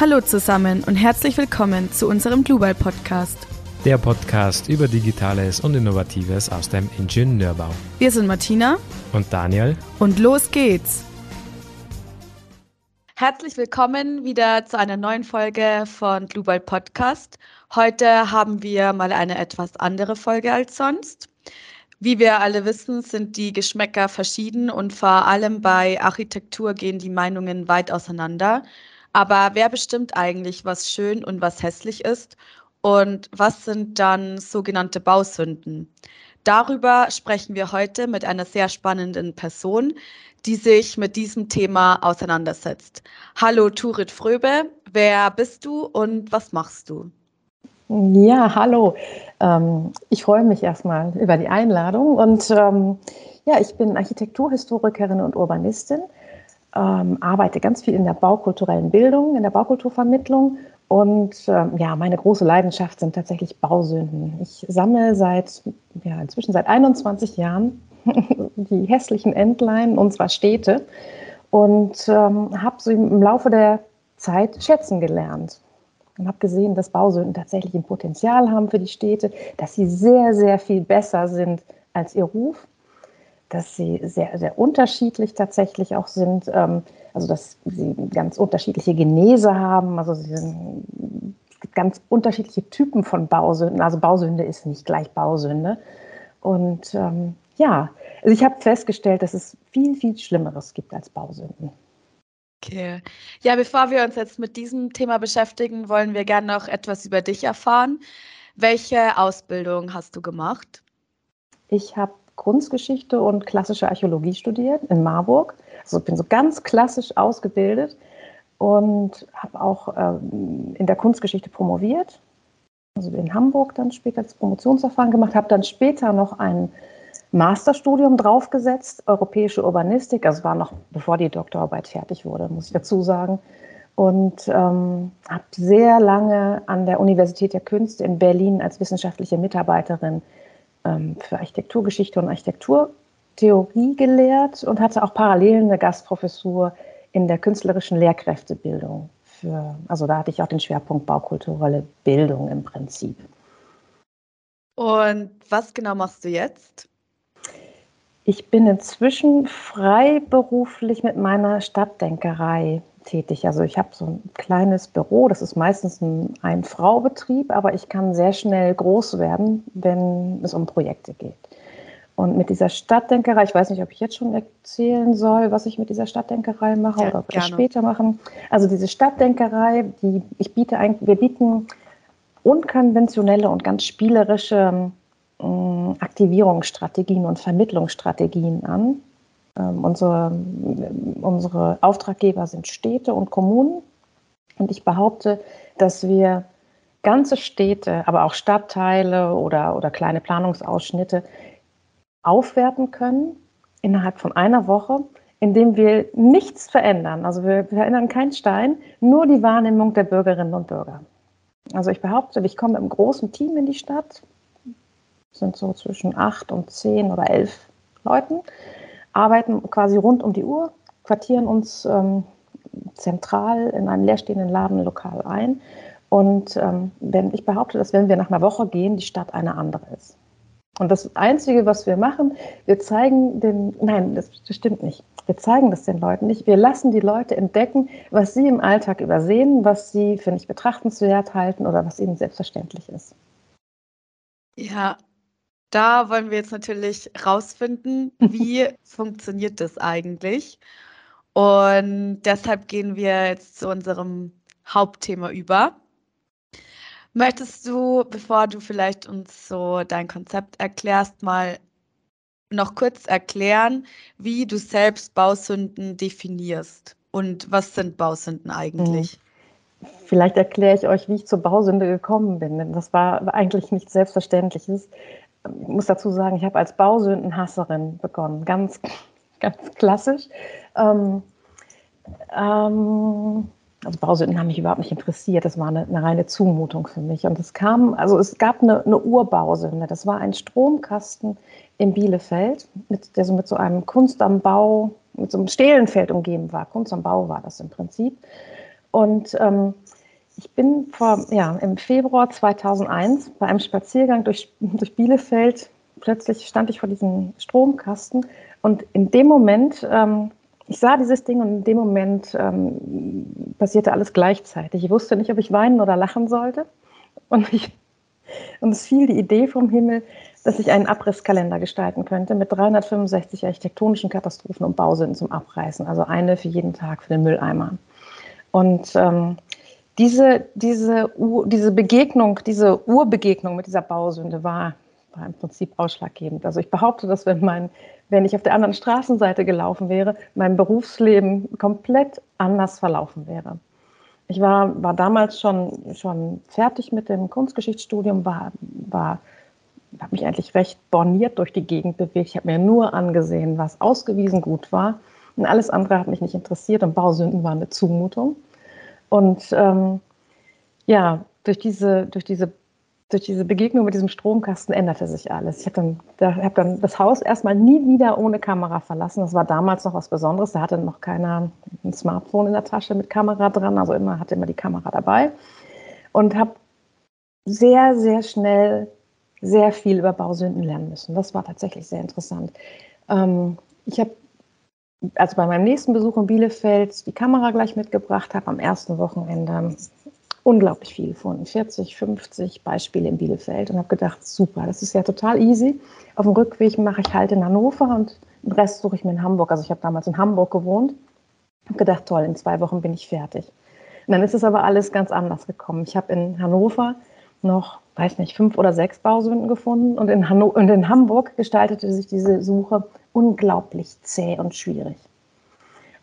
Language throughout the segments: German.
Hallo zusammen und herzlich willkommen zu unserem Global Podcast. Der Podcast über Digitales und Innovatives aus dem Ingenieurbau. Wir sind Martina und Daniel und los geht's. Herzlich willkommen wieder zu einer neuen Folge von Global Podcast. Heute haben wir mal eine etwas andere Folge als sonst. Wie wir alle wissen, sind die Geschmäcker verschieden und vor allem bei Architektur gehen die Meinungen weit auseinander. Aber wer bestimmt eigentlich, was schön und was hässlich ist? Und was sind dann sogenannte Bausünden? Darüber sprechen wir heute mit einer sehr spannenden Person, die sich mit diesem Thema auseinandersetzt. Hallo Turit Fröbe, wer bist du und was machst du? Ja, hallo. Ähm, ich freue mich erstmal über die Einladung und ähm, ja, ich bin Architekturhistorikerin und Urbanistin, ähm, arbeite ganz viel in der baukulturellen Bildung, in der Baukulturvermittlung und ähm, ja, meine große Leidenschaft sind tatsächlich Bausünden. Ich sammle seit, ja, inzwischen seit 21 Jahren die hässlichen Entlein unserer Städte und ähm, habe so im Laufe der Zeit schätzen gelernt und habe gesehen, dass Bausünden tatsächlich ein Potenzial haben für die Städte, dass sie sehr, sehr viel besser sind als ihr Ruf, dass sie sehr, sehr unterschiedlich tatsächlich auch sind, ähm, also dass sie ganz unterschiedliche Genese haben, also sie sind, es gibt ganz unterschiedliche Typen von Bausünden, also Bausünde ist nicht gleich Bausünde. Und ähm, ja, also ich habe festgestellt, dass es viel, viel Schlimmeres gibt als Bausünden. Okay. Ja, bevor wir uns jetzt mit diesem Thema beschäftigen, wollen wir gerne noch etwas über dich erfahren. Welche Ausbildung hast du gemacht? Ich habe Kunstgeschichte und klassische Archäologie studiert in Marburg. Also bin so ganz klassisch ausgebildet und habe auch ähm, in der Kunstgeschichte promoviert. Also in Hamburg dann später das Promotionsverfahren gemacht, habe dann später noch einen Masterstudium draufgesetzt, europäische Urbanistik. Also war noch bevor die Doktorarbeit fertig wurde, muss ich dazu sagen. Und ähm, habe sehr lange an der Universität der Künste in Berlin als wissenschaftliche Mitarbeiterin ähm, für Architekturgeschichte und Architekturtheorie gelehrt und hatte auch parallel eine Gastprofessur in der künstlerischen Lehrkräftebildung. Für, also da hatte ich auch den Schwerpunkt baukulturelle Bildung im Prinzip. Und was genau machst du jetzt? Ich bin inzwischen freiberuflich mit meiner Stadtdenkerei tätig. Also ich habe so ein kleines Büro, das ist meistens ein Ein-Frau-Betrieb, aber ich kann sehr schnell groß werden, wenn es um Projekte geht. Und mit dieser Stadtdenkerei, ich weiß nicht, ob ich jetzt schon erzählen soll, was ich mit dieser Stadtdenkerei mache ja, oder ob wir das später machen. Also diese Stadtdenkerei, die ich biete eigentlich, wir bieten unkonventionelle und ganz spielerische äh, Aktivierungsstrategien und Vermittlungsstrategien an. Ähm, unsere, unsere Auftraggeber sind Städte und Kommunen. Und ich behaupte, dass wir ganze Städte, aber auch Stadtteile oder, oder kleine Planungsausschnitte aufwerten können innerhalb von einer Woche, indem wir nichts verändern. Also wir verändern keinen Stein, nur die Wahrnehmung der Bürgerinnen und Bürger. Also ich behaupte, ich komme mit einem großen Team in die Stadt, sind so zwischen acht und zehn oder elf Leuten, arbeiten quasi rund um die Uhr, quartieren uns ähm, zentral in einem leerstehenden Ladenlokal ein. Und ähm, wenn ich behaupte, dass wenn wir nach einer Woche gehen, die Stadt eine andere ist. Und das Einzige, was wir machen, wir zeigen den, nein, das, das stimmt nicht. Wir zeigen das den Leuten nicht. Wir lassen die Leute entdecken, was sie im Alltag übersehen, was sie für nicht betrachtenswert halten oder was ihnen selbstverständlich ist. Ja, da wollen wir jetzt natürlich rausfinden, wie funktioniert das eigentlich. Und deshalb gehen wir jetzt zu unserem Hauptthema über. Möchtest du, bevor du vielleicht uns so dein Konzept erklärst, mal noch kurz erklären, wie du selbst Bausünden definierst und was sind Bausünden eigentlich? Hm. Vielleicht erkläre ich euch, wie ich zur Bausünde gekommen bin, denn das war eigentlich nichts Selbstverständliches ich muss dazu sagen, ich habe als Bausündenhasserin begonnen, ganz, ganz klassisch. Ähm, ähm, also Bausünden haben mich überhaupt nicht interessiert. Das war eine, eine reine Zumutung für mich. Und es kam, also es gab eine, eine Urbausünde. Das war ein Stromkasten in Bielefeld, mit, der so mit so einem Kunst am Bau, mit so einem Stehlenfeld umgeben war. Kunst am Bau war das im Prinzip. Und ähm, ich bin vor, ja, im Februar 2001 bei einem Spaziergang durch, durch Bielefeld, plötzlich stand ich vor diesem Stromkasten und in dem Moment, ähm, ich sah dieses Ding und in dem Moment ähm, passierte alles gleichzeitig. Ich wusste nicht, ob ich weinen oder lachen sollte. Und, ich, und es fiel die Idee vom Himmel, dass ich einen Abrisskalender gestalten könnte mit 365 architektonischen Katastrophen und Bausünden zum Abreißen. Also eine für jeden Tag für den Mülleimer. Und ähm, diese, diese, diese Begegnung, diese Urbegegnung mit dieser Bausünde war, war im Prinzip ausschlaggebend. Also ich behaupte, dass wenn, mein, wenn ich auf der anderen Straßenseite gelaufen wäre, mein Berufsleben komplett anders verlaufen wäre. Ich war, war damals schon, schon fertig mit dem Kunstgeschichtsstudium, war, war, habe mich eigentlich recht borniert durch die Gegend bewegt. Ich habe mir nur angesehen, was ausgewiesen gut war. Und alles andere hat mich nicht interessiert und Bausünden waren eine Zumutung. Und ähm, ja, durch diese, durch, diese, durch diese Begegnung mit diesem Stromkasten änderte sich alles. Ich habe dann, da, hab dann das Haus erstmal nie wieder ohne Kamera verlassen. Das war damals noch was Besonderes. Da hatte noch keiner ein Smartphone in der Tasche mit Kamera dran. Also immer hatte immer die Kamera dabei. Und habe sehr, sehr schnell sehr viel über Bausünden lernen müssen. Das war tatsächlich sehr interessant. Ähm, ich habe also bei meinem nächsten Besuch in Bielefeld die Kamera gleich mitgebracht habe, am ersten Wochenende unglaublich viel gefunden. 40, 50 Beispiele in Bielefeld und habe gedacht, super, das ist ja total easy. Auf dem Rückweg mache ich halt in Hannover und den Rest suche ich mir in Hamburg. Also ich habe damals in Hamburg gewohnt. Habe gedacht, toll, in zwei Wochen bin ich fertig. Und dann ist es aber alles ganz anders gekommen. Ich habe in Hannover noch, weiß nicht, fünf oder sechs Bausünden gefunden und in, Hanno und in Hamburg gestaltete sich diese Suche unglaublich zäh und schwierig.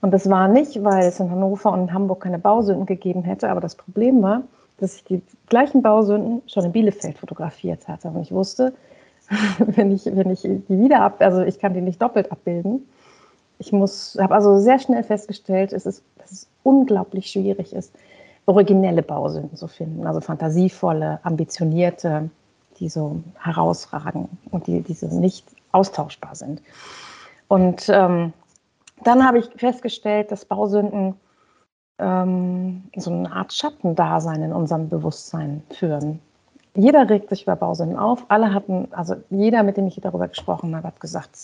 Und das war nicht, weil es in Hannover und in Hamburg keine Bausünden gegeben hätte, aber das Problem war, dass ich die gleichen Bausünden schon in Bielefeld fotografiert hatte. Und ich wusste, wenn ich, wenn ich die wieder ab, also ich kann die nicht doppelt abbilden. Ich habe also sehr schnell festgestellt, es ist, dass es unglaublich schwierig ist, originelle Bausünden zu finden, also fantasievolle, ambitionierte, die so herausragen und die, die so nicht austauschbar sind. Und ähm, dann habe ich festgestellt, dass Bausünden ähm, so eine Art Schattendasein in unserem Bewusstsein führen. Jeder regt sich über Bausünden auf. Alle hatten, also jeder, mit dem ich darüber gesprochen habe, hat gesagt,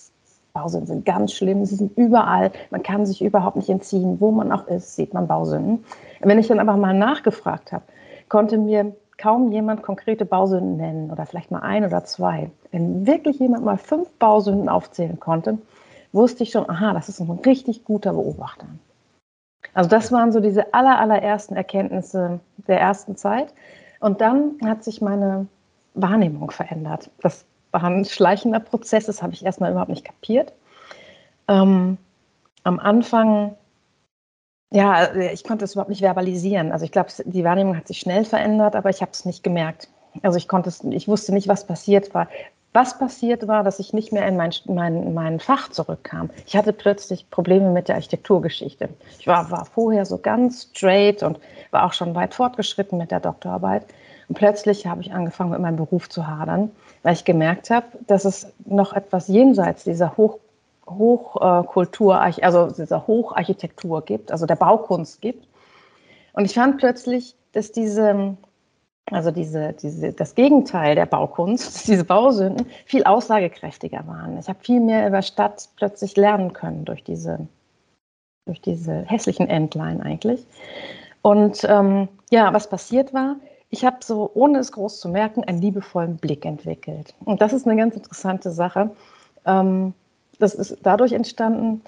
Bausünden sind ganz schlimm, sie sind überall, man kann sich überhaupt nicht entziehen. Wo man auch ist, sieht man Bausünden. Wenn ich dann aber mal nachgefragt habe, konnte mir kaum jemand konkrete Bausünden nennen oder vielleicht mal ein oder zwei. Wenn wirklich jemand mal fünf Bausünden aufzählen konnte, wusste ich schon, aha, das ist ein richtig guter Beobachter. Also das waren so diese aller, allerersten Erkenntnisse der ersten Zeit. Und dann hat sich meine Wahrnehmung verändert. Das war ein schleichender Prozess, das habe ich erstmal überhaupt nicht kapiert. Ähm, am Anfang, ja, ich konnte es überhaupt nicht verbalisieren. Also ich glaube, die Wahrnehmung hat sich schnell verändert, aber ich habe es nicht gemerkt. Also ich konnte es, ich wusste nicht, was passiert war. Was passiert war, dass ich nicht mehr in mein, mein, mein Fach zurückkam. Ich hatte plötzlich Probleme mit der Architekturgeschichte. Ich war, war vorher so ganz straight und war auch schon weit fortgeschritten mit der Doktorarbeit. Und plötzlich habe ich angefangen, mit meinem Beruf zu hadern, weil ich gemerkt habe, dass es noch etwas jenseits dieser Hoch, Hochkultur, also dieser Hocharchitektur gibt, also der Baukunst gibt. Und ich fand plötzlich, dass diese also diese, diese, das Gegenteil der Baukunst, diese Bausünden, viel aussagekräftiger waren. Ich habe viel mehr über Stadt plötzlich lernen können durch diese, durch diese hässlichen Endline eigentlich. Und ähm, ja, was passiert war, ich habe so, ohne es groß zu merken, einen liebevollen Blick entwickelt. Und das ist eine ganz interessante Sache. Ähm, das ist dadurch entstanden,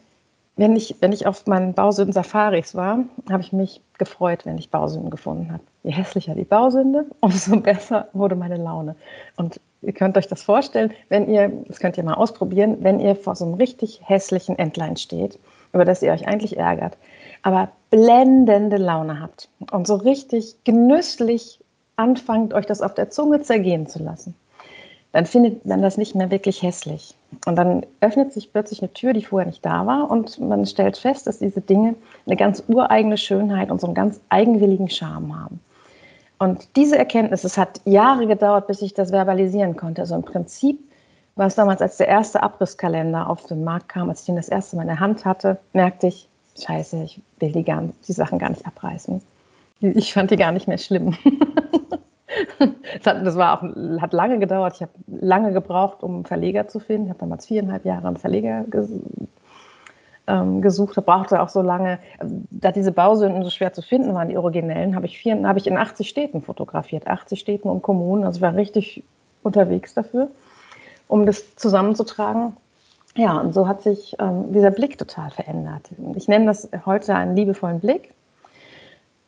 wenn ich, wenn ich auf meinen Bausünden-Safaris war, habe ich mich gefreut, wenn ich Bausünden gefunden habe. Je hässlicher die Bausünde, umso besser wurde meine Laune. Und ihr könnt euch das vorstellen, wenn ihr, das könnt ihr mal ausprobieren, wenn ihr vor so einem richtig hässlichen Entlein steht, über das ihr euch eigentlich ärgert, aber blendende Laune habt und so richtig genüsslich anfangt, euch das auf der Zunge zergehen zu lassen dann findet man das nicht mehr wirklich hässlich. Und dann öffnet sich plötzlich eine Tür, die vorher nicht da war, und man stellt fest, dass diese Dinge eine ganz ureigene Schönheit und so einen ganz eigenwilligen Charme haben. Und diese Erkenntnis, es hat Jahre gedauert, bis ich das verbalisieren konnte. Also im Prinzip war es damals, als der erste Abrisskalender auf den Markt kam, als ich ihn das erste Mal in der Hand hatte, merkte ich, scheiße, ich will die, gar, die Sachen gar nicht abreißen. Ich fand die gar nicht mehr schlimm. das war auch, hat lange gedauert. Ich habe lange gebraucht, um einen Verleger zu finden. Ich habe damals viereinhalb Jahre einen Verleger ähm, gesucht, brauchte auch so lange. Da diese Bausünden so schwer zu finden waren, die originellen, habe ich, vier, habe ich in 80 Städten fotografiert, 80 Städten und Kommunen. Also ich war richtig unterwegs dafür, um das zusammenzutragen. Ja, und so hat sich ähm, dieser Blick total verändert. Ich nenne das heute einen liebevollen Blick.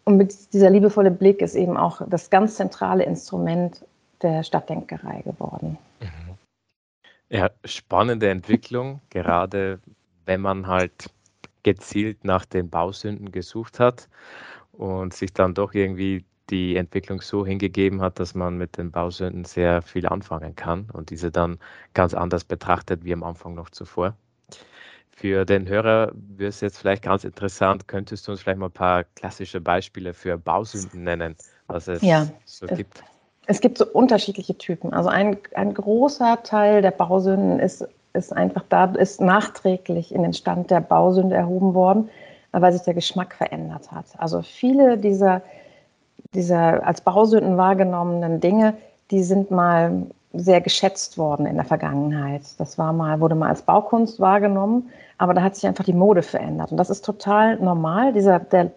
Und dieser liebevolle Blick ist eben auch das ganz zentrale Instrument der Stadtdenkerei geworden. Mhm. Ja, spannende Entwicklung, gerade wenn man halt gezielt nach den Bausünden gesucht hat und sich dann doch irgendwie die Entwicklung so hingegeben hat, dass man mit den Bausünden sehr viel anfangen kann und diese dann ganz anders betrachtet wie am Anfang noch zuvor. Für den Hörer wäre es jetzt vielleicht ganz interessant, könntest du uns vielleicht mal ein paar klassische Beispiele für Bausünden nennen, was es ja, so gibt? Es gibt so unterschiedliche Typen. Also ein, ein großer Teil der Bausünden ist ist einfach da, ist nachträglich in den Stand der Bausünde erhoben worden, weil sich der Geschmack verändert hat. Also viele dieser, dieser als Bausünden wahrgenommenen Dinge, die sind mal sehr geschätzt worden in der Vergangenheit. Das war mal, wurde mal als Baukunst wahrgenommen, aber da hat sich einfach die Mode verändert. Und das ist total normal. Dieser, der,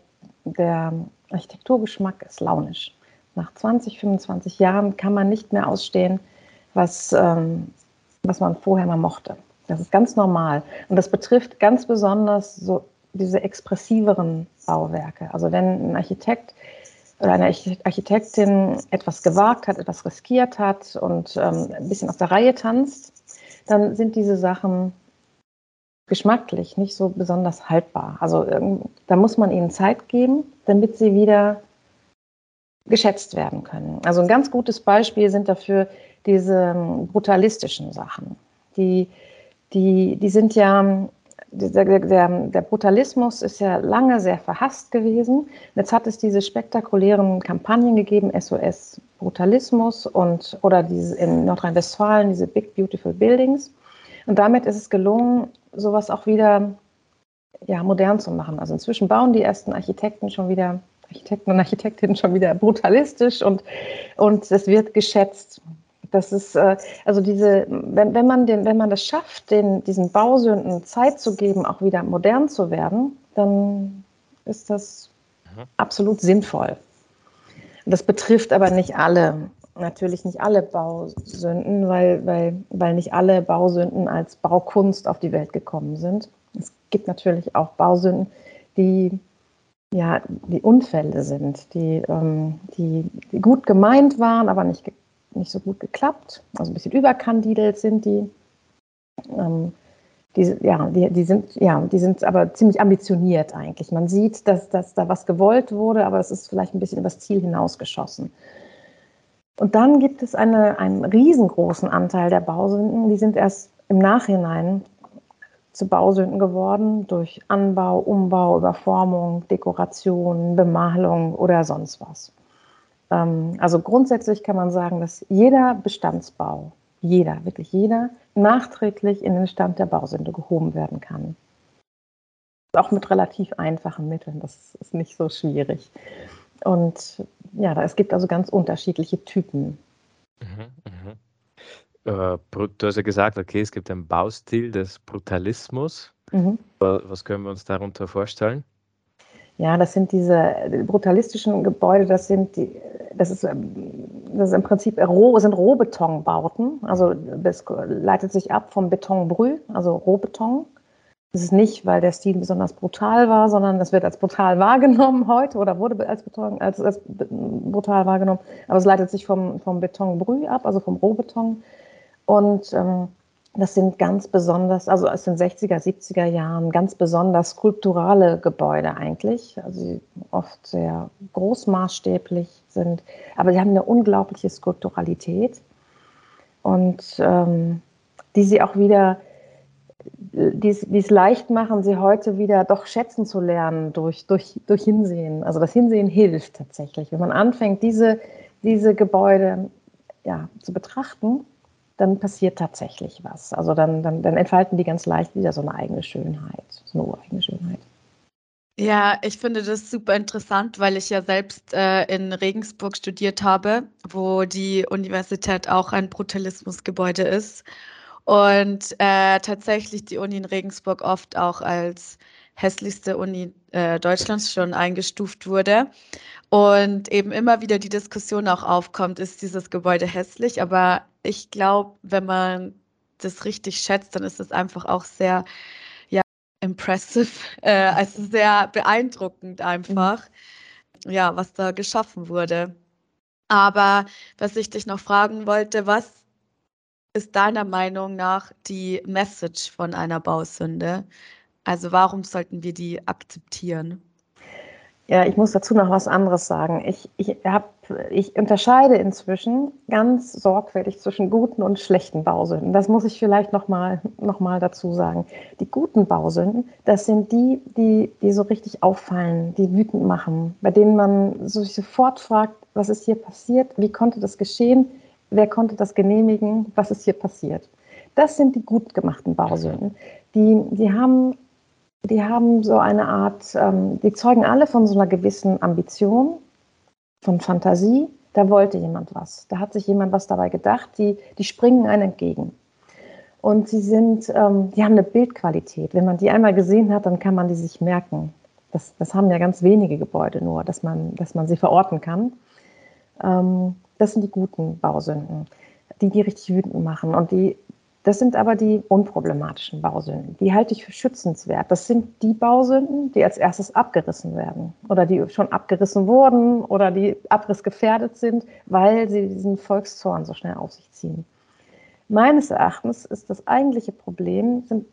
der Architekturgeschmack ist launisch. Nach 20, 25 Jahren kann man nicht mehr ausstehen, was, ähm, was man vorher mal mochte. Das ist ganz normal. Und das betrifft ganz besonders so diese expressiveren Bauwerke. Also wenn ein Architekt oder eine Architektin etwas gewagt hat, etwas riskiert hat und ähm, ein bisschen aus der Reihe tanzt, dann sind diese Sachen geschmacklich nicht so besonders haltbar. Also ähm, da muss man ihnen Zeit geben, damit sie wieder geschätzt werden können. Also ein ganz gutes Beispiel sind dafür diese ähm, brutalistischen Sachen. Die, die, die sind ja, der, der, der, Brutalismus ist ja lange sehr verhasst gewesen. Jetzt hat es diese spektakulären Kampagnen gegeben, SOS Brutalismus und oder diese in Nordrhein-Westfalen, diese Big Beautiful Buildings. Und damit ist es gelungen, sowas auch wieder ja, modern zu machen. Also inzwischen bauen die ersten Architekten schon wieder, Architekten und Architektinnen schon wieder brutalistisch und, und es wird geschätzt. Das ist, äh, also diese, wenn, wenn, man den, wenn man das schafft, den, diesen Bausünden Zeit zu geben, auch wieder modern zu werden, dann ist das mhm. absolut sinnvoll. Das betrifft aber nicht alle, natürlich nicht alle Bausünden, weil, weil, weil nicht alle Bausünden als Baukunst auf die Welt gekommen sind. Es gibt natürlich auch Bausünden, die ja, die Unfälle sind, die, ähm, die, die, gut gemeint waren, aber nicht nicht so gut geklappt. Also ein bisschen überkandidelt sind die. Ähm, die, ja, die, die, sind, ja, die sind aber ziemlich ambitioniert eigentlich. Man sieht, dass, dass da was gewollt wurde, aber es ist vielleicht ein bisschen über das Ziel hinausgeschossen. Und dann gibt es eine, einen riesengroßen Anteil der Bausünden, die sind erst im Nachhinein zu Bausünden geworden durch Anbau, Umbau, Überformung, Dekoration, Bemalung oder sonst was. Ähm, also grundsätzlich kann man sagen, dass jeder Bestandsbau, jeder, wirklich jeder, nachträglich in den Stand der Bausünde gehoben werden kann. Auch mit relativ einfachen Mitteln, das ist nicht so schwierig. Und ja, es gibt also ganz unterschiedliche Typen. Mhm, mh. Äh, du hast ja gesagt, okay, es gibt einen Baustil des Brutalismus. Mhm. Was können wir uns darunter vorstellen? Ja, das sind diese brutalistischen Gebäude, das sind die, das ist, das ist im Prinzip Roh, sind Rohbetonbauten. Also das leitet sich ab vom Betonbrüh, also Rohbeton. Das ist nicht, weil der Stil besonders brutal war, sondern das wird als brutal wahrgenommen heute oder wurde als, Beton, als, als brutal wahrgenommen. Aber es leitet sich vom, vom Betonbrüh ab, also vom Rohbeton. Und ähm, das sind ganz besonders, also aus den 60er, 70er Jahren, ganz besonders skulpturale Gebäude eigentlich, also die oft sehr großmaßstäblich sind, aber sie haben eine unglaubliche Skulpturalität und ähm, die sie auch wieder, die, es leicht machen, sie heute wieder doch schätzen zu lernen durch, durch, durch Hinsehen. Also das Hinsehen hilft tatsächlich. Wenn man anfängt, diese, diese Gebäude ja, zu betrachten, dann passiert tatsächlich was. Also dann, dann, dann entfalten die ganz leicht wieder so eine eigene Schönheit, so eine ureigene Schönheit. Ja, ich finde das super interessant, weil ich ja selbst äh, in Regensburg studiert habe, wo die Universität auch ein Brutalismusgebäude ist. Und äh, tatsächlich die Uni in Regensburg oft auch als hässlichste Uni äh, Deutschlands schon eingestuft wurde. Und eben immer wieder die Diskussion auch aufkommt, ist dieses Gebäude hässlich? Aber ich glaube, wenn man das richtig schätzt, dann ist es einfach auch sehr impressive, äh, also sehr beeindruckend einfach, ja, was da geschaffen wurde. Aber was ich dich noch fragen wollte, was ist deiner Meinung nach die Message von einer Bausünde? Also warum sollten wir die akzeptieren? Ja, ich muss dazu noch was anderes sagen. Ich, ich, hab, ich unterscheide inzwischen ganz sorgfältig zwischen guten und schlechten Bausünden. Das muss ich vielleicht noch mal, noch mal dazu sagen. Die guten Bausünden, das sind die, die, die so richtig auffallen, die wütend machen, bei denen man sich sofort fragt, was ist hier passiert, wie konnte das geschehen, wer konnte das genehmigen, was ist hier passiert. Das sind die gut gemachten Bausünden. Die, die haben die haben so eine Art, ähm, die zeugen alle von so einer gewissen Ambition, von Fantasie. Da wollte jemand was. Da hat sich jemand was dabei gedacht. Die, die springen einen entgegen. Und sie sind, ähm, die haben eine Bildqualität. Wenn man die einmal gesehen hat, dann kann man die sich merken. Das, das haben ja ganz wenige Gebäude nur, dass man, dass man sie verorten kann. Ähm, das sind die guten Bausünden, die die richtig wütend machen und die das sind aber die unproblematischen Bausünden. Die halte ich für schützenswert. Das sind die Bausünden, die als erstes abgerissen werden oder die schon abgerissen wurden oder die abrissgefährdet sind, weil sie diesen Volkszorn so schnell auf sich ziehen. Meines Erachtens ist das eigentliche Problem, sind,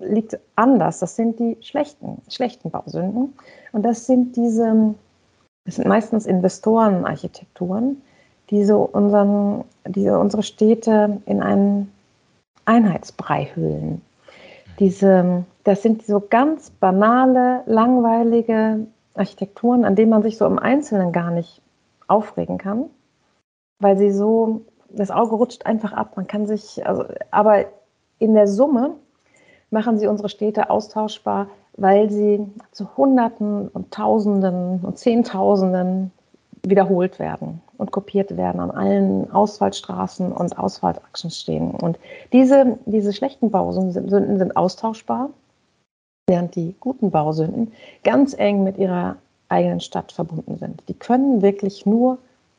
liegt anders. Das sind die schlechten, schlechten Bausünden. Und das sind diese, das sind meistens Investorenarchitekturen, die so unseren, die unsere Städte in einen Einheitsbrei hüllen. Diese, das sind so ganz banale, langweilige Architekturen, an denen man sich so im Einzelnen gar nicht aufregen kann, weil sie so, das Auge rutscht einfach ab. Man kann sich, also, aber in der Summe machen sie unsere Städte austauschbar, weil sie zu Hunderten und Tausenden und Zehntausenden wiederholt werden und kopiert werden, an allen Ausfallstraßen und Ausfallachsen stehen. Und diese, diese schlechten Bausünden sind, sind austauschbar, während die guten Bausünden ganz eng mit ihrer eigenen Stadt verbunden sind. Die können wirklich nur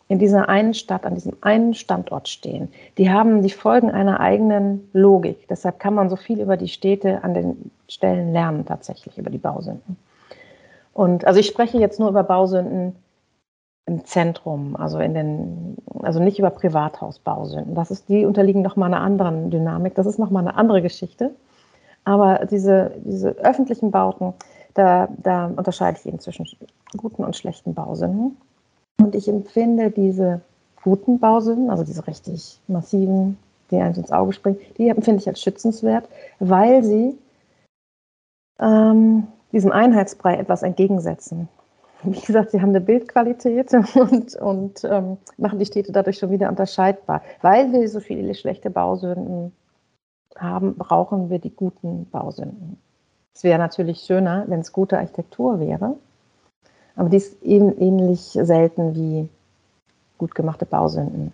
in dieser einen Stadt, an diesem einen Standort stehen. Die haben die Folgen einer eigenen Logik. Deshalb kann man so viel über die Städte an den Stellen lernen, tatsächlich über die Bausünden. Und also ich spreche jetzt nur über Bausünden, im Zentrum, also in den, also nicht über Privathausbausünden. Das ist, die unterliegen nochmal einer anderen Dynamik. Das ist nochmal eine andere Geschichte. Aber diese, diese öffentlichen Bauten, da, da unterscheide ich eben zwischen guten und schlechten Bausünden. Und ich empfinde diese guten Bausünden, also diese richtig massiven, die einem ins Auge springen, die empfinde ich als schützenswert, weil sie ähm, diesem Einheitsbrei etwas entgegensetzen wie gesagt, sie haben eine Bildqualität und, und ähm, machen die Städte dadurch schon wieder unterscheidbar. Weil wir so viele schlechte Bausünden haben, brauchen wir die guten Bausünden. Es wäre natürlich schöner, wenn es gute Architektur wäre, aber die ist eben ähnlich selten wie gut gemachte Bausünden.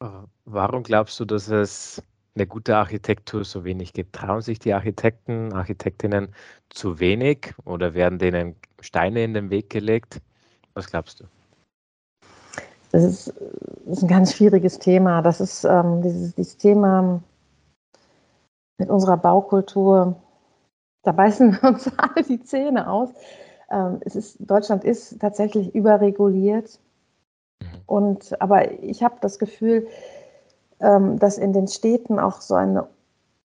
Äh, warum glaubst du, dass es eine gute Architektur so wenig gibt? Trauen sich die Architekten, Architektinnen zu wenig oder werden denen Steine in den Weg gelegt? Was glaubst du? Das ist, das ist ein ganz schwieriges Thema. Das ist ähm, dieses, dieses Thema mit unserer Baukultur. Da beißen wir uns alle die Zähne aus. Ähm, es ist, Deutschland ist tatsächlich überreguliert. Mhm. Und, aber ich habe das Gefühl, ähm, dass in den Städten auch so eine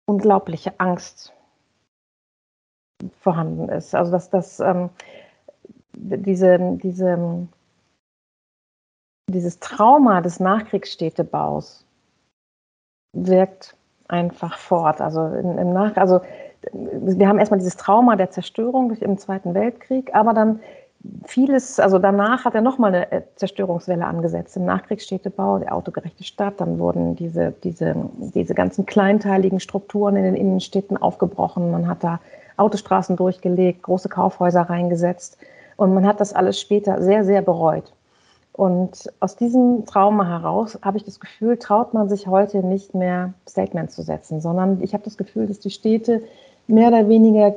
unglaubliche Angst vorhanden ist. Also dass das ähm, diese, diese, dieses Trauma des Nachkriegsstädtebaus wirkt einfach fort. Also im Nach also wir haben erstmal dieses Trauma der Zerstörung im Zweiten Weltkrieg, aber dann vieles, also danach hat er nochmal eine äh, Zerstörungswelle angesetzt im Nachkriegsstädtebau, der autogerechte Stadt. Dann wurden diese, diese, diese ganzen kleinteiligen Strukturen in den Innenstädten aufgebrochen. Man hat da Autostraßen durchgelegt, große Kaufhäuser reingesetzt. Und man hat das alles später sehr, sehr bereut. Und aus diesem Trauma heraus habe ich das Gefühl, traut man sich heute nicht mehr Statement zu setzen, sondern ich habe das Gefühl, dass die Städte mehr oder weniger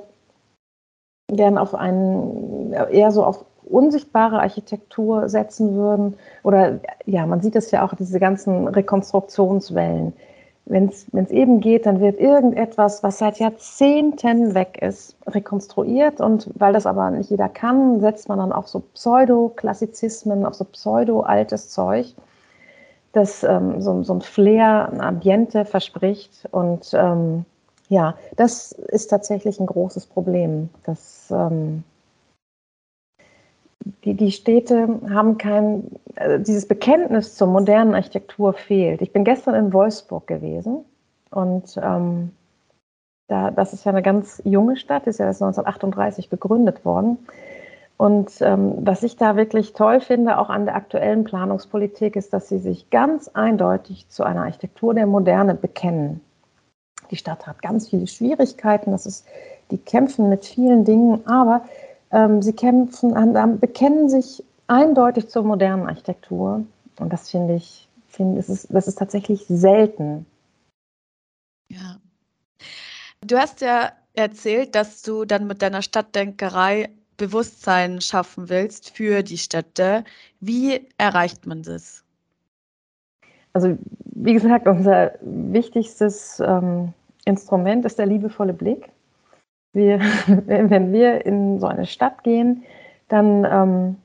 gern auf einen, eher so auf unsichtbare Architektur setzen würden. Oder ja, man sieht es ja auch, diese ganzen Rekonstruktionswellen. Wenn es eben geht, dann wird irgendetwas, was seit Jahrzehnten weg ist, rekonstruiert. Und weil das aber nicht jeder kann, setzt man dann auf so Pseudo-Klassizismen, auf so pseudo-altes Zeug, das ähm, so, so, ein Flair, ein Ambiente verspricht. Und ähm, ja, das ist tatsächlich ein großes Problem. Das, ähm, die, die Städte haben kein, also dieses Bekenntnis zur modernen Architektur fehlt. Ich bin gestern in Wolfsburg gewesen und ähm, da, das ist ja eine ganz junge Stadt, ist ja erst 1938 gegründet worden. Und ähm, was ich da wirklich toll finde, auch an der aktuellen Planungspolitik, ist, dass sie sich ganz eindeutig zu einer Architektur der Moderne bekennen. Die Stadt hat ganz viele Schwierigkeiten, das ist, die kämpfen mit vielen Dingen, aber ähm, sie kämpfen, an, bekennen sich eindeutig zur modernen Architektur. Und das finde ich, find, das, ist, das ist tatsächlich selten. Ja. Du hast ja erzählt, dass du dann mit deiner Stadtdenkerei Bewusstsein schaffen willst für die Städte. Wie erreicht man das? Also, wie gesagt, unser wichtigstes ähm, Instrument ist der liebevolle Blick. Wir, wenn wir in so eine Stadt gehen, dann, ähm,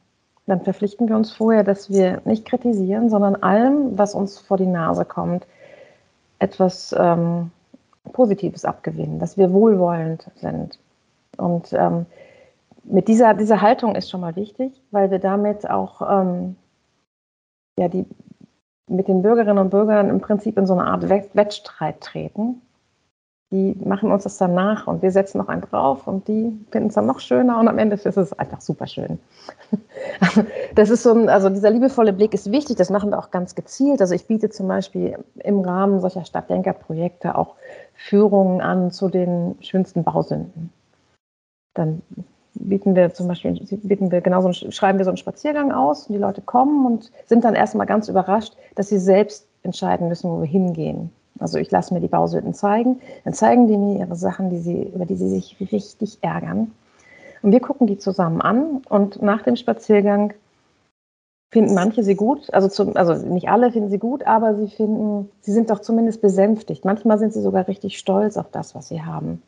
dann verpflichten wir uns vorher, dass wir nicht kritisieren, sondern allem, was uns vor die Nase kommt, etwas ähm, Positives abgewinnen, dass wir wohlwollend sind. Und ähm, mit dieser, dieser Haltung ist schon mal wichtig, weil wir damit auch ähm, ja, die, mit den Bürgerinnen und Bürgern im Prinzip in so eine Art Wettstreit treten die machen uns das dann nach und wir setzen noch einen drauf und die finden es dann noch schöner und am Ende ist es einfach super schön. Das ist so ein, also dieser liebevolle Blick ist wichtig, das machen wir auch ganz gezielt. Also ich biete zum Beispiel im Rahmen solcher Stadtdenkerprojekte auch Führungen an zu den schönsten Bausünden. Dann bieten wir zum Beispiel, bieten wir genauso, schreiben wir so einen Spaziergang aus und die Leute kommen und sind dann erstmal ganz überrascht, dass sie selbst entscheiden müssen, wo wir hingehen. Also ich lasse mir die Bausünden zeigen, dann zeigen die mir ihre Sachen, die sie, über die sie sich richtig ärgern. Und wir gucken die zusammen an und nach dem Spaziergang finden manche sie gut, also, zum, also nicht alle finden sie gut, aber sie finden, sie sind doch zumindest besänftigt. Manchmal sind sie sogar richtig stolz auf das, was sie haben.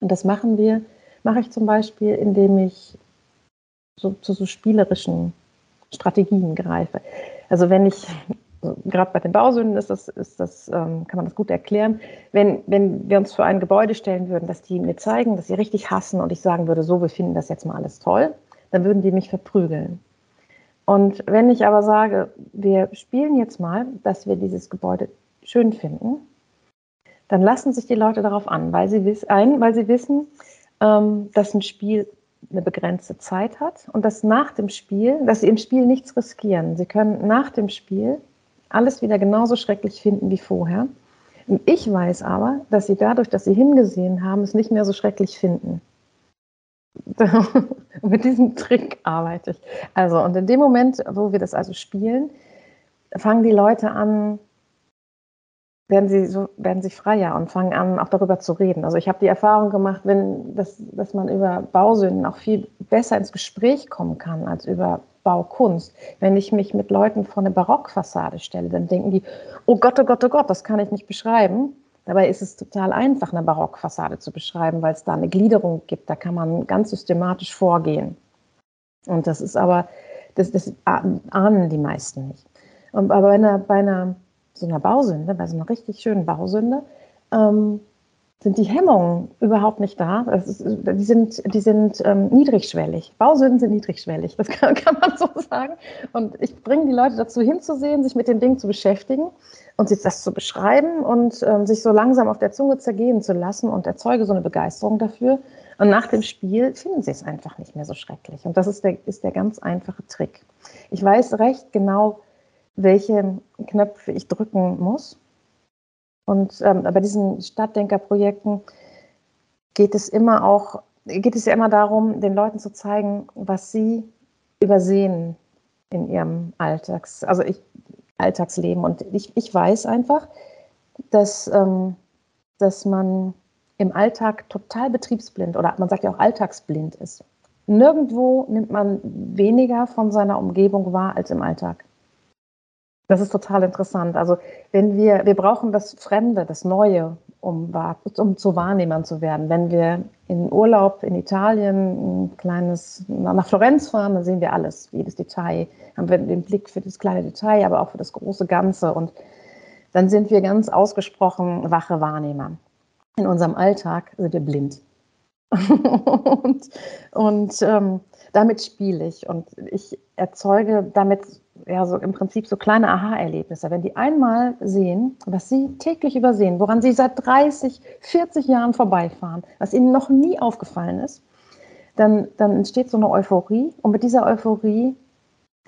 Und das machen wir, mache ich zum Beispiel, indem ich so, zu so spielerischen Strategien greife. Also wenn ich gerade bei den Bausünden ist das, ist das, ähm, kann man das gut erklären. Wenn, wenn wir uns für ein Gebäude stellen würden, dass die mir zeigen, dass sie richtig hassen und ich sagen würde, so, wir finden das jetzt mal alles toll, dann würden die mich verprügeln. Und wenn ich aber sage, wir spielen jetzt mal, dass wir dieses Gebäude schön finden, dann lassen sich die Leute darauf an, weil sie, wiss, ein, weil sie wissen, ähm, dass ein Spiel eine begrenzte Zeit hat und dass nach dem Spiel, dass sie im Spiel nichts riskieren. Sie können nach dem Spiel alles wieder genauso schrecklich finden wie vorher. Und ich weiß aber, dass sie dadurch, dass sie hingesehen haben, es nicht mehr so schrecklich finden. mit diesem Trick arbeite ich. Also, und in dem Moment, wo wir das also spielen, fangen die Leute an, werden sie, so, werden sie freier und fangen an, auch darüber zu reden. Also ich habe die Erfahrung gemacht, wenn, dass, dass man über Bausünden auch viel besser ins Gespräch kommen kann als über Baukunst. Wenn ich mich mit Leuten vor eine Barockfassade stelle, dann denken die, oh Gott, oh Gott, oh Gott, das kann ich nicht beschreiben. Dabei ist es total einfach, eine Barockfassade zu beschreiben, weil es da eine Gliederung gibt. Da kann man ganz systematisch vorgehen. Und das ist aber, das, das ahnen die meisten nicht. aber bei einer, bei einer so einer Bausünde, bei so einer richtig schönen Bausünde, ähm, sind die Hemmungen überhaupt nicht da. Ist, die sind, die sind ähm, niedrigschwellig. Bausünden sind niedrigschwellig, das kann, kann, man so sagen. Und ich bringe die Leute dazu hinzusehen, sich mit dem Ding zu beschäftigen und sich das zu beschreiben und ähm, sich so langsam auf der Zunge zergehen zu lassen und erzeuge so eine Begeisterung dafür. Und nach dem Spiel finden sie es einfach nicht mehr so schrecklich. Und das ist der, ist der ganz einfache Trick. Ich weiß recht genau, welche Knöpfe ich drücken muss und ähm, bei diesen Stadtdenkerprojekten geht es immer auch, geht es ja immer darum, den Leuten zu zeigen, was sie übersehen in ihrem Alltags, also ich, Alltagsleben. Und ich, ich weiß einfach, dass, ähm, dass man im Alltag total betriebsblind oder man sagt ja auch alltagsblind ist. Nirgendwo nimmt man weniger von seiner Umgebung wahr als im Alltag. Das ist total interessant. Also wenn wir, wir brauchen das Fremde, das Neue, um, um zu Wahrnehmern zu werden. Wenn wir in Urlaub in Italien ein kleines, nach Florenz fahren, dann sehen wir alles, jedes Detail. Haben wir den Blick für das kleine Detail, aber auch für das große Ganze. Und dann sind wir ganz ausgesprochen wache Wahrnehmer. In unserem Alltag sind wir blind. und und ähm, damit spiele ich und ich erzeuge damit ja so im Prinzip so kleine Aha-Erlebnisse. Wenn die einmal sehen, was sie täglich übersehen, woran sie seit 30, 40 Jahren vorbeifahren, was ihnen noch nie aufgefallen ist, dann, dann entsteht so eine Euphorie und mit dieser Euphorie,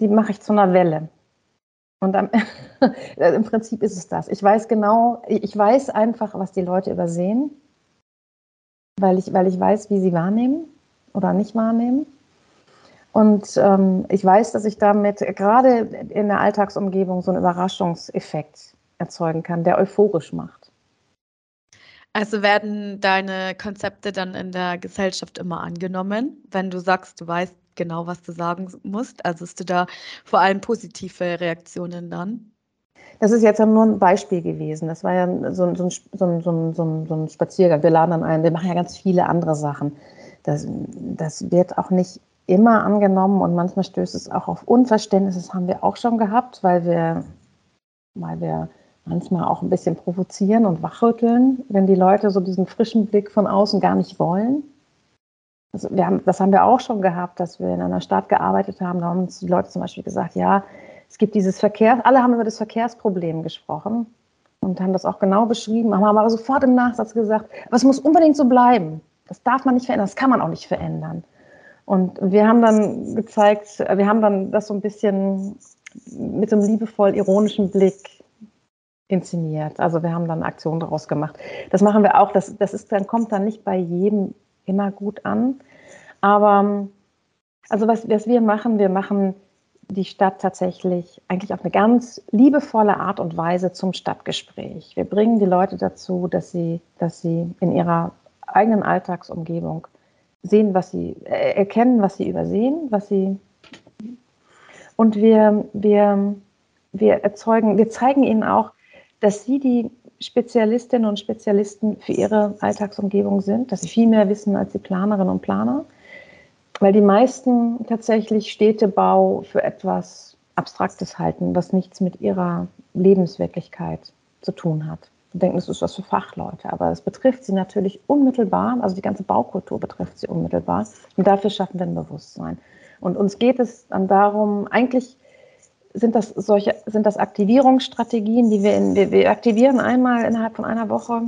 die mache ich zu einer Welle. Und am, im Prinzip ist es das. Ich weiß genau, ich weiß einfach, was die Leute übersehen, weil ich, weil ich weiß, wie sie wahrnehmen oder nicht wahrnehmen. Und ähm, ich weiß, dass ich damit gerade in der Alltagsumgebung so einen Überraschungseffekt erzeugen kann, der euphorisch macht. Also werden deine Konzepte dann in der Gesellschaft immer angenommen, wenn du sagst, du weißt, genau, was du sagen musst? Also hast du da vor allem positive Reaktionen dann? Das ist jetzt nur ein Beispiel gewesen. Das war ja so, so, so, so, so ein Spaziergang. Wir laden dann ein, wir machen ja ganz viele andere Sachen. Das, das wird auch nicht immer angenommen und manchmal stößt es auch auf Unverständnis. Das haben wir auch schon gehabt, weil wir, weil wir manchmal auch ein bisschen provozieren und wachrütteln, wenn die Leute so diesen frischen Blick von außen gar nicht wollen. Also wir haben, das haben wir auch schon gehabt, dass wir in einer Stadt gearbeitet haben. Da haben uns die Leute zum Beispiel gesagt, ja, es gibt dieses Verkehr, alle haben über das Verkehrsproblem gesprochen und haben das auch genau beschrieben, haben aber sofort im Nachsatz gesagt, aber es muss unbedingt so bleiben. Das darf man nicht verändern, das kann man auch nicht verändern. Und wir haben dann gezeigt, wir haben dann das so ein bisschen mit so einem liebevoll ironischen Blick inszeniert. Also wir haben dann Aktionen daraus gemacht. Das machen wir auch. Das, das ist dann, kommt dann nicht bei jedem immer gut an. Aber also was, was wir machen, wir machen die Stadt tatsächlich eigentlich auf eine ganz liebevolle Art und Weise zum Stadtgespräch. Wir bringen die Leute dazu, dass sie, dass sie in ihrer eigenen Alltagsumgebung sehen, was sie äh, erkennen, was sie übersehen, was sie und wir, wir, wir erzeugen, wir zeigen ihnen auch, dass sie die Spezialistinnen und Spezialisten für ihre Alltagsumgebung sind, dass sie viel mehr wissen als die Planerinnen und Planer, weil die meisten tatsächlich Städtebau für etwas Abstraktes halten, was nichts mit ihrer Lebenswirklichkeit zu tun hat. Denken, das ist was für Fachleute, aber es betrifft sie natürlich unmittelbar, also die ganze Baukultur betrifft sie unmittelbar und dafür schaffen wir ein Bewusstsein. Und uns geht es dann darum, eigentlich sind das solche, sind das Aktivierungsstrategien, die wir in, wir, wir aktivieren einmal innerhalb von einer Woche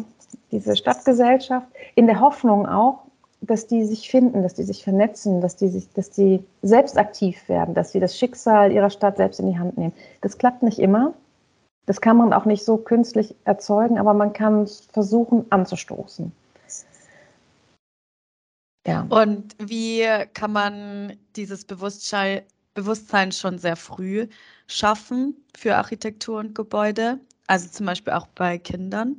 diese Stadtgesellschaft in der Hoffnung auch, dass die sich finden, dass die sich vernetzen, dass die sich, dass die selbst aktiv werden, dass sie das Schicksal ihrer Stadt selbst in die Hand nehmen. Das klappt nicht immer. Das kann man auch nicht so künstlich erzeugen, aber man kann es versuchen anzustoßen. Ja. Und wie kann man dieses Bewusstsein, Bewusstsein schon sehr früh schaffen für Architektur und Gebäude, also zum Beispiel auch bei Kindern?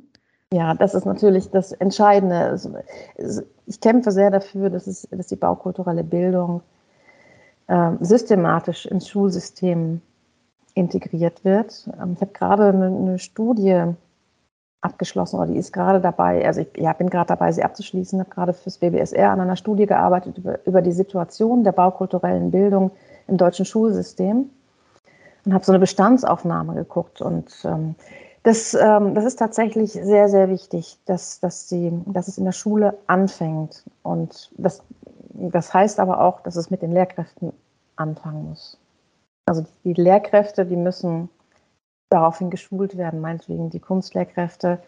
Ja, das ist natürlich das Entscheidende. Ich kämpfe sehr dafür, dass, es, dass die baukulturelle Bildung äh, systematisch ins Schulsystem integriert wird. Ähm, ich habe gerade eine, Studie abgeschlossen oder die ist gerade dabei, also ich ja, bin gerade dabei, sie abzuschließen, habe gerade fürs BBSR an einer Studie gearbeitet über, über die Situation der baukulturellen Bildung im deutschen Schulsystem und habe so eine Bestandsaufnahme geguckt. Und ähm, das, ähm, das ist tatsächlich sehr, sehr wichtig, dass, dass, die, dass es in der Schule anfängt. Und das, das heißt aber auch, dass es mit den Lehrkräften anfangen muss. Also die Lehrkräfte, die müssen daraufhin geschult werden, meinetwegen die Kunstlehrkräfte,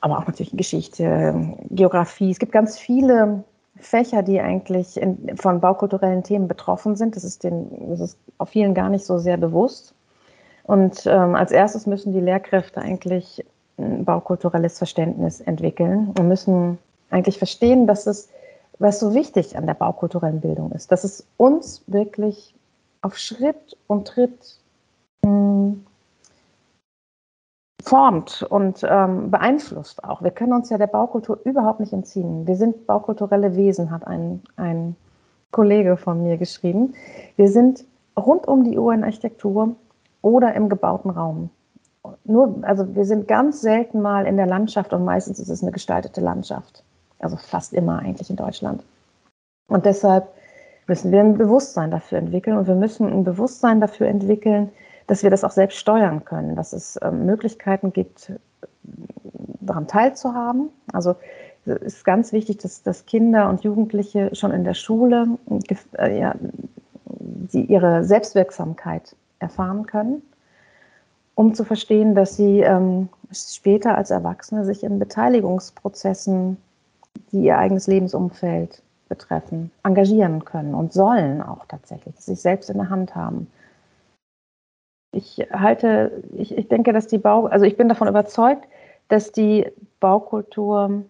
aber auch natürlich Geschichte, Geografie. Es gibt ganz viele Fächer, die eigentlich in, von baukulturellen Themen betroffen sind. Das ist, den, das ist auf vielen gar nicht so sehr bewusst. Und ähm, als erstes müssen die Lehrkräfte eigentlich ein baukulturelles Verständnis entwickeln und müssen eigentlich verstehen, dass es, was so wichtig an der baukulturellen Bildung ist, dass es uns wirklich auf Schritt und Tritt mh, hm, formt und ähm, beeinflusst auch. Wir können uns ja der Baukultur überhaupt nicht entziehen. Wir sind baukulturelle Wesen, hat ein, ein Kollege von mir geschrieben. Wir sind rund um die Uhr in Architektur oder im gebauten Raum. Nur, also wir sind ganz selten mal in der Landschaft und meistens ist es eine gestaltete Landschaft. Also fast immer eigentlich in Deutschland. Und deshalb müssen wir ein Bewusstsein dafür entwickeln und wir müssen ein Bewusstsein dafür entwickeln, dass wir das auch selbst steuern können, dass es äh, Möglichkeiten gibt, daran teilzuhaben. Also es ist ganz wichtig, dass, dass Kinder und Jugendliche schon in der Schule äh, ja, sie ihre Selbstwirksamkeit erfahren können, um zu verstehen, dass sie ähm, später als Erwachsene sich in Beteiligungsprozessen, die ihr eigenes Lebensumfeld betreffen, engagieren können und sollen auch tatsächlich, sich selbst in der Hand haben. Ich halte, ich, ich denke, dass die Bau, also ich bin davon überzeugt, dass die Baukultur,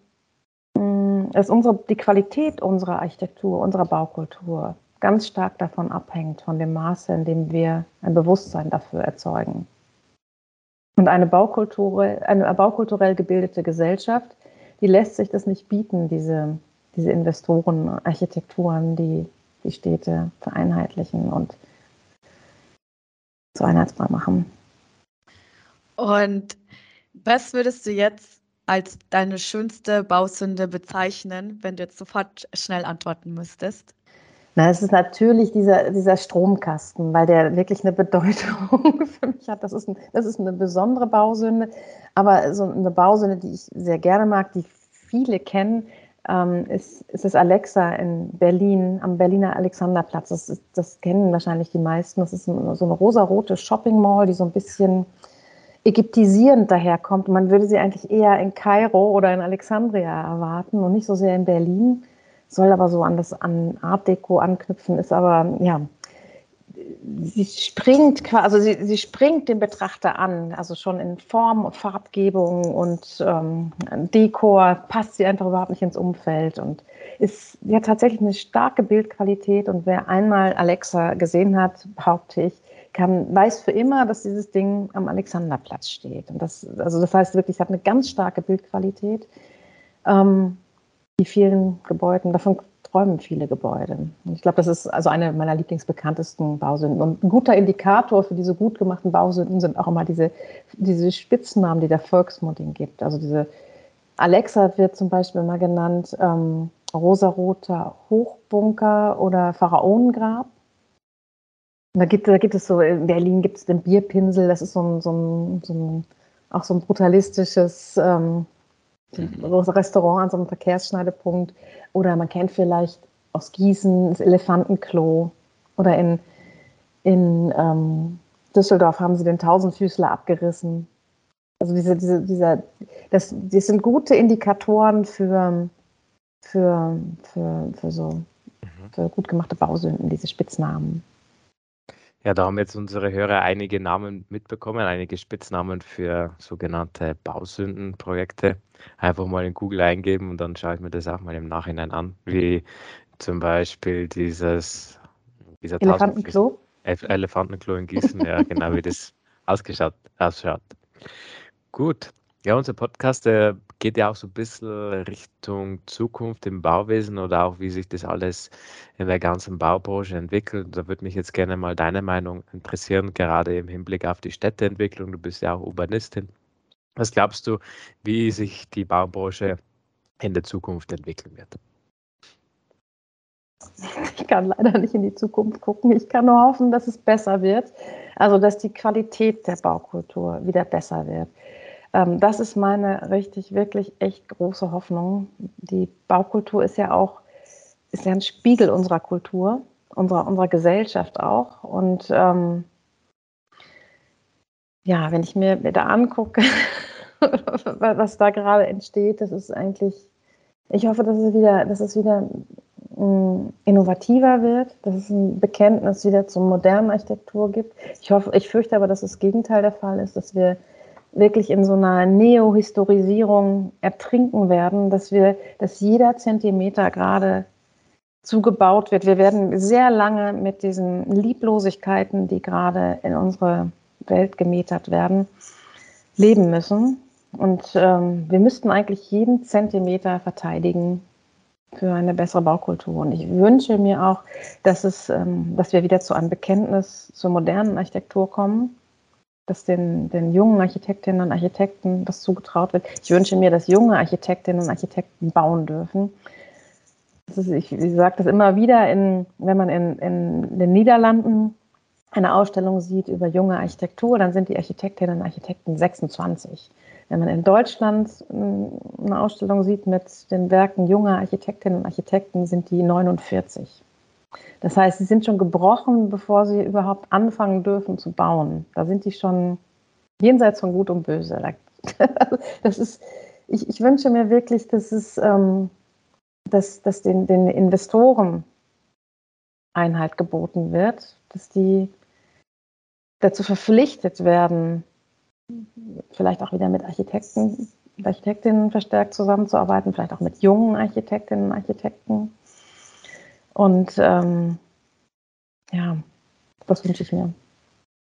hm, dass unsere, die Qualität unserer Architektur, unserer Baukultur ganz stark davon abhängt, von dem Maße, in dem wir ein Bewusstsein dafür erzeugen. Und eine, Baukultur, eine baukulturell gebildete Gesellschaft, die lässt sich das nicht bieten, diese, diese Investoren, Architekturen, die die Städte vereinheitlichen und zu einheitsbar machen. Und was würdest du jetzt als deine schönste Bausünde bezeichnen, wenn du jetzt sofort schnell antworten müsstest? Na, es ist natürlich dieser, dieser Stromkasten, weil der wirklich eine Bedeutung für mich hat. Das ist, ein, das ist eine besondere Bausünde, aber so eine Bausünde, die ich sehr gerne mag, die viele kennen, ähm, ist, ist das Alexa in Berlin, am Berliner Alexanderplatz. Das, ist, das kennen wahrscheinlich die meisten. Das ist so eine rosarote Shopping Mall, die so ein bisschen ägyptisierend daherkommt. Man würde sie eigentlich eher in Kairo oder in Alexandria erwarten und nicht so sehr in Berlin soll aber so an das an Art Deco anknüpfen, ist aber ja, sie springt also sie, sie springt den Betrachter an, also schon in Form und Farbgebung und ähm, Dekor passt sie einfach überhaupt nicht ins Umfeld und ist ja tatsächlich eine starke Bildqualität und wer einmal Alexa gesehen hat, behaupte ich, kann, weiß für immer, dass dieses Ding am Alexanderplatz steht. Und das, also das heißt wirklich, hat eine ganz starke Bildqualität. Ähm, die vielen Gebäuden, davon träumen viele Gebäude. Und ich glaube, das ist also eine meiner lieblingsbekanntesten Bausünden. Und ein guter Indikator für diese gut gemachten Bausünden sind auch immer diese, diese Spitznamen, die der Volksmund ihnen gibt. Also diese Alexa wird zum Beispiel mal genannt ähm, rosaroter Hochbunker oder Pharaonengrab. Da gibt, da gibt es so, in Berlin gibt es den Bierpinsel, das ist so ein, so ein, so ein auch so ein brutalistisches ähm, großes Restaurant an so einem Verkehrsschneidepunkt. Oder man kennt vielleicht aus Gießen das Elefantenklo. Oder in, in ähm, Düsseldorf haben sie den Tausendfüßler abgerissen. Also diese, diese, dieser, das, das sind gute Indikatoren für, für, für, für so mhm. für gut gemachte Bausünden, diese Spitznamen. Ja, da haben jetzt unsere Hörer einige Namen mitbekommen, einige Spitznamen für sogenannte Bausündenprojekte. Einfach mal in Google eingeben und dann schaue ich mir das auch mal im Nachhinein an, wie zum Beispiel dieses dieser Elefantenklo. Elefantenklo in Gießen, ja, genau wie das ausgeschaut, ausschaut. Gut, ja, unser Podcast, der geht ja auch so ein bisschen Richtung Zukunft im Bauwesen oder auch wie sich das alles in der ganzen Baubranche entwickelt. Da würde mich jetzt gerne mal deine Meinung interessieren, gerade im Hinblick auf die Städteentwicklung. Du bist ja auch Urbanistin. Was glaubst du, wie sich die Baubranche in der Zukunft entwickeln wird? Ich kann leider nicht in die Zukunft gucken. Ich kann nur hoffen, dass es besser wird. Also, dass die Qualität der Baukultur wieder besser wird. Ähm, das ist meine richtig, wirklich echt große Hoffnung. Die Baukultur ist ja auch ist ja ein Spiegel unserer Kultur, unserer, unserer Gesellschaft auch. Und ähm, ja, wenn ich mir da angucke, was da gerade entsteht, das ist eigentlich, ich hoffe, dass es wieder, dass es wieder mm, innovativer wird, dass es ein Bekenntnis wieder zur modernen Architektur gibt. Ich hoffe, ich fürchte aber, dass das Gegenteil der Fall ist, dass wir wirklich in so einer Neohistorisierung ertrinken werden, dass wir, dass jeder Zentimeter gerade zugebaut wird. Wir werden sehr lange mit diesen Lieblosigkeiten, die gerade in unsere Welt gemetert werden, leben müssen. Und ähm, wir müssten eigentlich jeden Zentimeter verteidigen für eine bessere Baukultur. Und ich wünsche mir auch, dass, es, ähm, dass wir wieder zu einem Bekenntnis zur modernen Architektur kommen, dass den, den jungen Architektinnen und Architekten das zugetraut wird. Ich wünsche mir, dass junge Architektinnen und Architekten bauen dürfen. Ist, ich, ich sage das immer wieder, in, wenn man in, in den Niederlanden eine Ausstellung sieht über junge Architektur, dann sind die Architektinnen und Architekten 26. Wenn man in Deutschland hm, eine Ausstellung sieht mit den Werken junger Architektinnen und Architekten, sind die 49. Das heißt, sie sind schon gebrochen, bevor sie überhaupt anfangen dürfen zu bauen. Da sind die schon jenseits von Gut und Böse. Das ist, ich, ich wünsche mir wirklich, dass es, ähm, dass, dass den, den Investoren Einhalt geboten wird, dass die dazu verpflichtet werden, vielleicht auch wieder mit Architekten, Architektinnen verstärkt zusammenzuarbeiten, vielleicht auch mit jungen Architektinnen und Architekten. Und ähm, ja, das wünsche ich mir.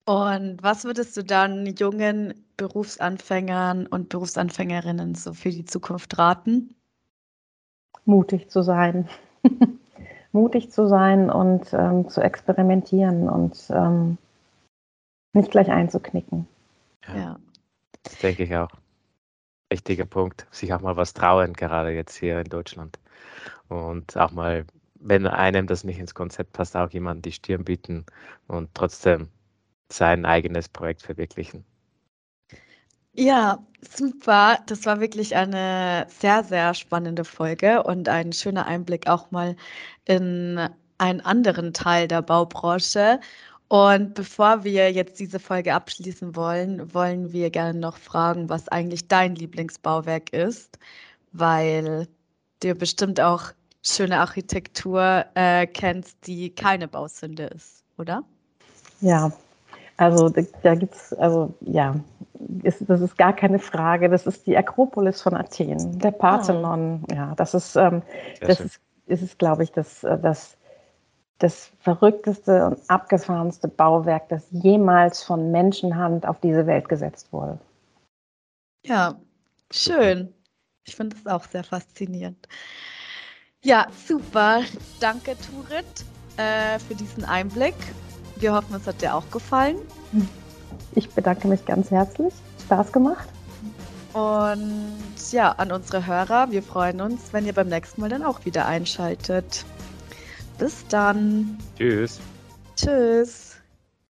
Und was würdest du dann jungen Berufsanfängern und Berufsanfängerinnen so für die Zukunft raten? Mutig zu sein. Mutig zu sein und ähm, zu experimentieren und ähm, nicht gleich einzuknicken. Ja, ja. Das denke ich auch. Wichtiger Punkt, sich auch mal was trauen, gerade jetzt hier in Deutschland. Und auch mal, wenn einem das nicht ins Konzept passt, auch jemandem die Stirn bieten und trotzdem sein eigenes Projekt verwirklichen. Ja, super. Das war wirklich eine sehr, sehr spannende Folge und ein schöner Einblick auch mal in einen anderen Teil der Baubranche. Und bevor wir jetzt diese Folge abschließen wollen, wollen wir gerne noch fragen, was eigentlich dein Lieblingsbauwerk ist, weil du bestimmt auch schöne Architektur äh, kennst, die keine Bausünde ist, oder? Ja, also da, da gibt es, also ja, ist, das ist gar keine Frage. Das ist die Akropolis von Athen, der Parthenon. Oh. Ja, das ist, ähm, das ist, ist, ist glaube ich, das, äh, das das verrückteste und abgefahrenste Bauwerk, das jemals von Menschenhand auf diese Welt gesetzt wurde. Ja, schön. Ich finde es auch sehr faszinierend. Ja, super. Danke, Turit, äh, für diesen Einblick. Wir hoffen, es hat dir auch gefallen. Ich bedanke mich ganz herzlich. Spaß gemacht. Und ja, an unsere Hörer, wir freuen uns, wenn ihr beim nächsten Mal dann auch wieder einschaltet. Bis dann. Tschüss. Tschüss.